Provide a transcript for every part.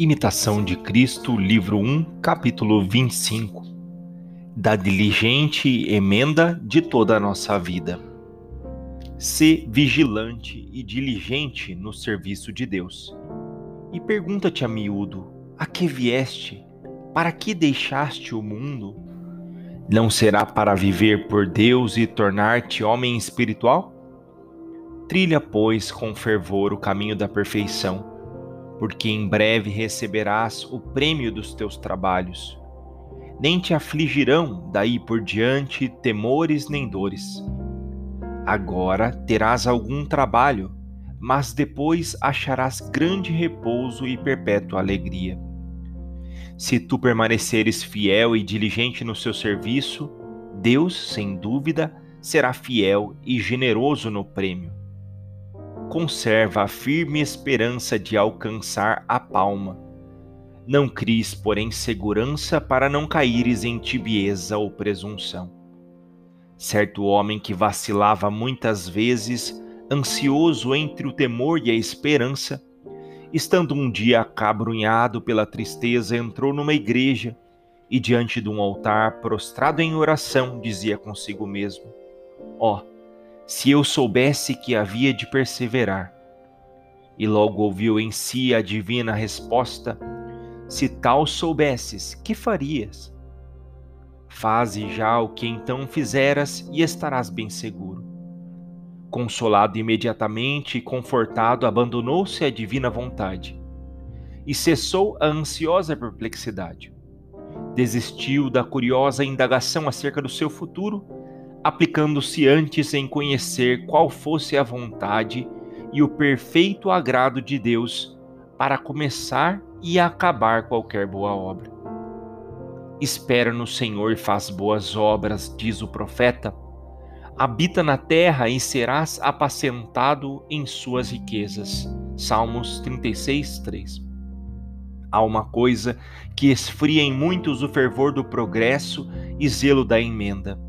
Imitação de Cristo, livro 1, capítulo 25. Da diligente emenda de toda a nossa vida. Se vigilante e diligente no serviço de Deus. E pergunta-te a miúdo: a que vieste? Para que deixaste o mundo? Não será para viver por Deus e tornar-te homem espiritual? Trilha, pois, com fervor o caminho da perfeição porque em breve receberás o prêmio dos teus trabalhos. Nem te afligirão daí por diante temores nem dores. Agora terás algum trabalho, mas depois acharás grande repouso e perpétua alegria. Se tu permaneceres fiel e diligente no seu serviço, Deus, sem dúvida, será fiel e generoso no prêmio conserva a firme esperança de alcançar a palma. Não cries, porém, segurança para não caíres em tibieza ou presunção. Certo homem que vacilava muitas vezes, ansioso entre o temor e a esperança, estando um dia acabrunhado pela tristeza, entrou numa igreja e, diante de um altar, prostrado em oração, dizia consigo mesmo: Ó, oh, se eu soubesse que havia de perseverar. E logo ouviu em si a divina resposta: Se tal soubesses, que farias? Faze já o que então fizeras e estarás bem seguro. Consolado imediatamente e confortado, abandonou-se à divina vontade e cessou a ansiosa perplexidade. Desistiu da curiosa indagação acerca do seu futuro aplicando-se antes em conhecer qual fosse a vontade e o perfeito agrado de Deus para começar e acabar qualquer boa obra. Espera no Senhor e faz boas obras, diz o profeta. Habita na terra e serás apacentado em suas riquezas. Salmos 36, 3. Há uma coisa que esfria em muitos o fervor do progresso e zelo da emenda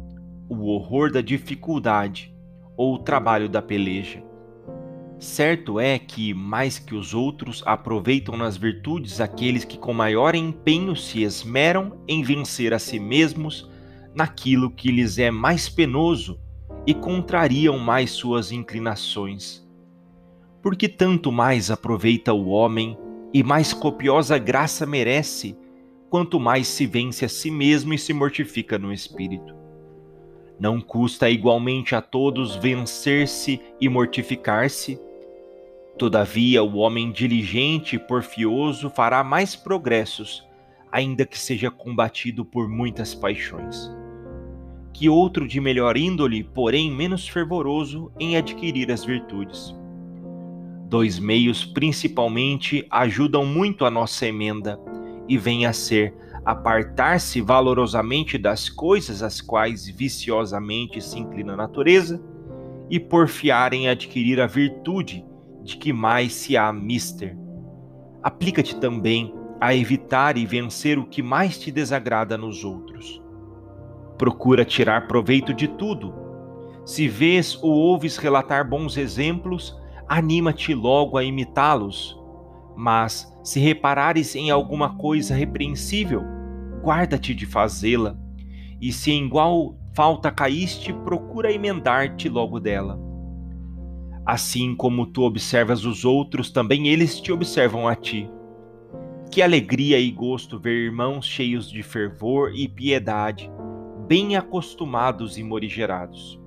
o horror da dificuldade ou o trabalho da peleja. Certo é que, mais que os outros, aproveitam nas virtudes aqueles que com maior empenho se esmeram em vencer a si mesmos naquilo que lhes é mais penoso e contrariam mais suas inclinações. Porque tanto mais aproveita o homem e mais copiosa graça merece, quanto mais se vence a si mesmo e se mortifica no espírito. Não custa igualmente a todos vencer-se e mortificar-se? Todavia, o homem diligente e porfioso fará mais progressos, ainda que seja combatido por muitas paixões. Que outro de melhor índole, porém menos fervoroso em adquirir as virtudes. Dois meios principalmente ajudam muito a nossa emenda e vêm a ser apartar-se valorosamente das coisas às quais viciosamente se inclina a natureza e porfiar em adquirir a virtude de que mais se há mister. Aplica-te também a evitar e vencer o que mais te desagrada nos outros. Procura tirar proveito de tudo. Se vês ou ouves relatar bons exemplos, anima-te logo a imitá-los. Mas, se reparares em alguma coisa repreensível, guarda-te de fazê-la, e se em igual falta caíste, procura emendar-te logo dela. Assim como tu observas os outros, também eles te observam a ti. Que alegria e gosto ver irmãos cheios de fervor e piedade, bem acostumados e morigerados.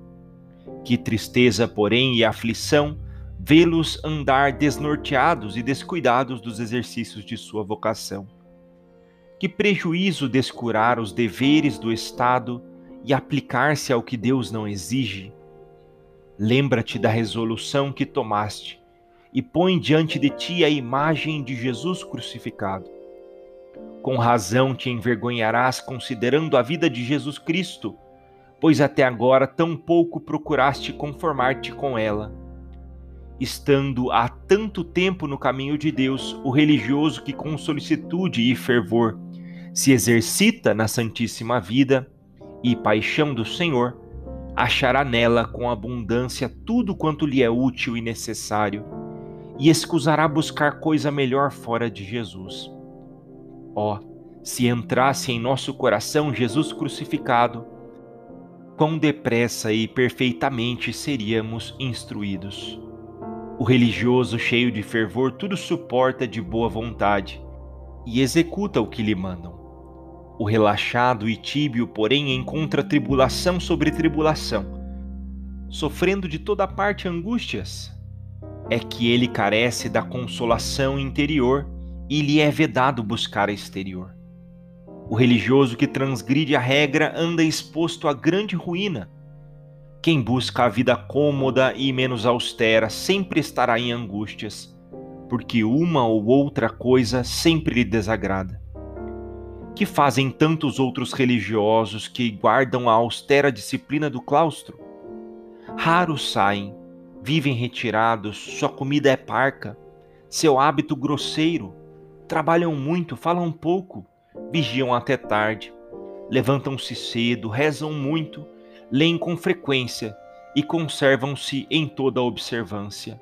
Que tristeza, porém, e aflição vê-los andar desnorteados e descuidados dos exercícios de sua vocação que prejuízo descurar os deveres do Estado e aplicar-se ao que Deus não exige? Lembra-te da resolução que tomaste e põe diante de ti a imagem de Jesus crucificado. Com razão te envergonharás considerando a vida de Jesus Cristo, pois até agora tão pouco procuraste conformar-te com ela. Estando há tanto tempo no caminho de Deus, o religioso que com solicitude e fervor se exercita na Santíssima Vida e paixão do Senhor, achará nela com abundância tudo quanto lhe é útil e necessário, e escusará buscar coisa melhor fora de Jesus. Ó, oh, se entrasse em nosso coração Jesus crucificado, quão depressa e perfeitamente seríamos instruídos. O religioso, cheio de fervor, tudo suporta de boa vontade e executa o que lhe mandam. O relaxado e tíbio, porém, encontra tribulação sobre tribulação, sofrendo de toda parte angústias. É que ele carece da consolação interior e lhe é vedado buscar a exterior. O religioso que transgride a regra anda exposto à grande ruína. Quem busca a vida cômoda e menos austera sempre estará em angústias, porque uma ou outra coisa sempre lhe desagrada. Que fazem tantos outros religiosos que guardam a austera disciplina do claustro? Raros saem, vivem retirados, sua comida é parca, seu hábito grosseiro, trabalham muito, falam pouco, vigiam até tarde, levantam-se cedo, rezam muito, leem com frequência e conservam-se em toda a observância.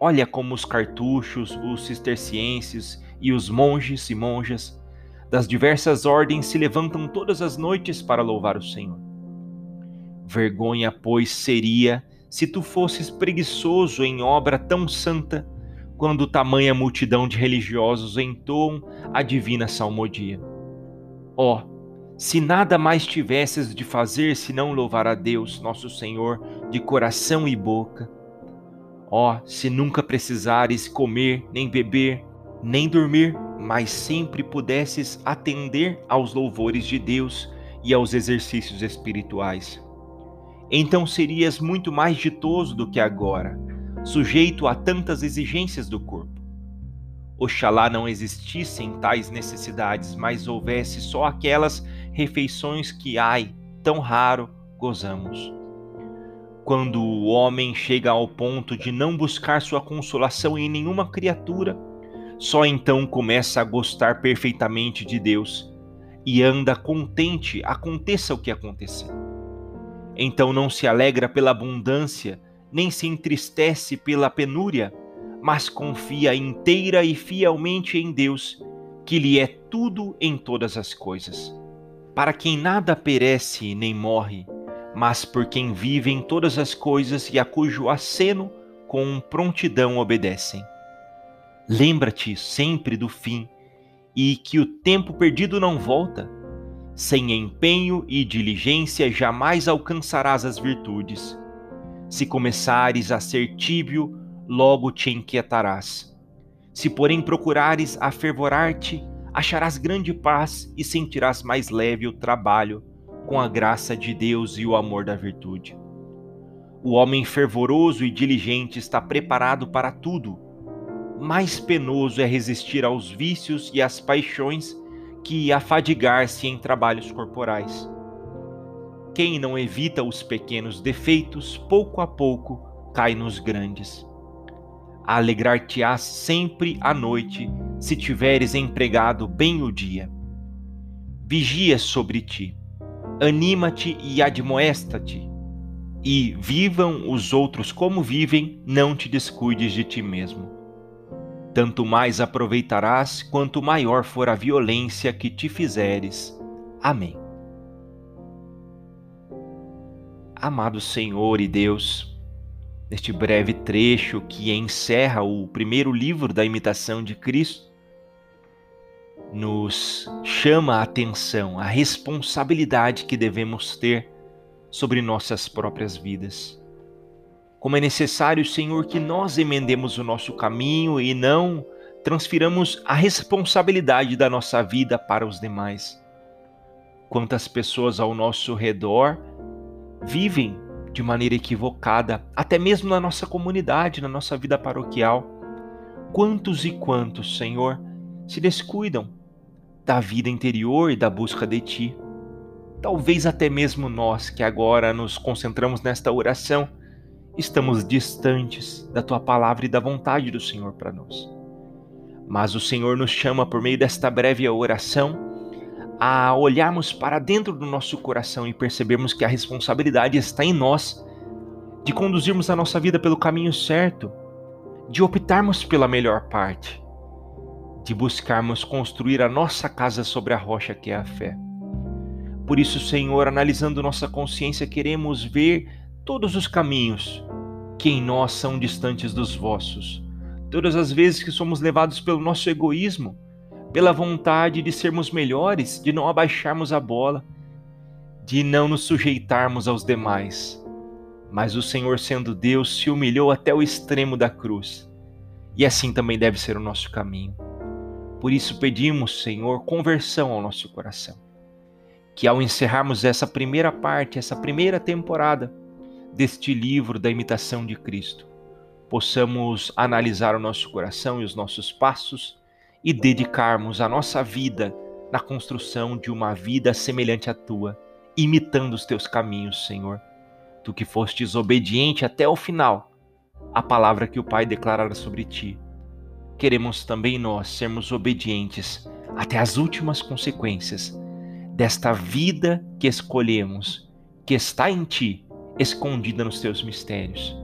Olha como os cartuchos, os cistercienses e os monges e monjas das diversas ordens se levantam todas as noites para louvar o Senhor. Vergonha, pois, seria se tu fosses preguiçoso em obra tão santa quando tamanha multidão de religiosos entoam a divina salmodia. Ó, oh, se nada mais tivesses de fazer senão louvar a Deus, nosso Senhor, de coração e boca. Ó, oh, se nunca precisares comer, nem beber, nem dormir, mas sempre pudesses atender aos louvores de Deus e aos exercícios espirituais. Então serias muito mais ditoso do que agora sujeito a tantas exigências do corpo. Oxalá não existissem tais necessidades, mas houvesse só aquelas refeições que, ai, tão raro gozamos. Quando o homem chega ao ponto de não buscar sua consolação em nenhuma criatura, só então começa a gostar perfeitamente de Deus e anda contente, aconteça o que acontecer. Então não se alegra pela abundância nem se entristece pela penúria, mas confia inteira e fielmente em Deus, que lhe é tudo em todas as coisas. Para quem nada perece nem morre, mas por quem vive em todas as coisas e a cujo aceno com prontidão obedecem. Lembra-te sempre do fim e que o tempo perdido não volta. Sem empenho e diligência jamais alcançarás as virtudes se começares a ser tíbio, logo te inquietarás. Se, porém, procurares afervorar-te, acharás grande paz e sentirás mais leve o trabalho, com a graça de Deus e o amor da virtude. O homem fervoroso e diligente está preparado para tudo. Mais penoso é resistir aos vícios e às paixões que afadigar-se em trabalhos corporais. Quem não evita os pequenos defeitos, pouco a pouco cai nos grandes. Alegrar-te-ás sempre à noite, se tiveres empregado bem o dia. Vigia sobre ti, anima-te e admoesta-te. E vivam os outros como vivem, não te descuides de ti mesmo. Tanto mais aproveitarás, quanto maior for a violência que te fizeres. Amém. Amado Senhor e Deus, neste breve trecho que encerra o primeiro livro da imitação de Cristo, nos chama a atenção a responsabilidade que devemos ter sobre nossas próprias vidas. Como é necessário, Senhor, que nós emendemos o nosso caminho e não transfiramos a responsabilidade da nossa vida para os demais. Quantas pessoas ao nosso redor vivem de maneira equivocada, até mesmo na nossa comunidade, na nossa vida paroquial. Quantos e quantos, Senhor, se descuidam da vida interior e da busca de Ti? Talvez até mesmo nós, que agora nos concentramos nesta oração, estamos distantes da Tua palavra e da vontade do Senhor para nós. Mas o Senhor nos chama por meio desta breve oração a olharmos para dentro do nosso coração e percebermos que a responsabilidade está em nós de conduzirmos a nossa vida pelo caminho certo, de optarmos pela melhor parte, de buscarmos construir a nossa casa sobre a rocha que é a fé. Por isso, Senhor, analisando nossa consciência, queremos ver todos os caminhos que em nós são distantes dos vossos. Todas as vezes que somos levados pelo nosso egoísmo, pela vontade de sermos melhores, de não abaixarmos a bola, de não nos sujeitarmos aos demais. Mas o Senhor, sendo Deus, se humilhou até o extremo da cruz. E assim também deve ser o nosso caminho. Por isso pedimos, Senhor, conversão ao nosso coração. Que ao encerrarmos essa primeira parte, essa primeira temporada deste livro da imitação de Cristo, possamos analisar o nosso coração e os nossos passos e dedicarmos a nossa vida na construção de uma vida semelhante à tua, imitando os teus caminhos, Senhor. Tu que fostes obediente até o final, a palavra que o Pai declarara sobre ti. Queremos também nós sermos obedientes até as últimas consequências desta vida que escolhemos, que está em ti, escondida nos teus mistérios.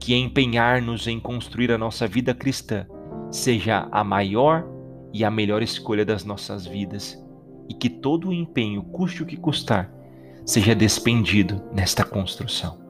Que empenhar-nos em construir a nossa vida cristã seja a maior e a melhor escolha das nossas vidas, e que todo o empenho, custe o que custar, seja despendido nesta construção.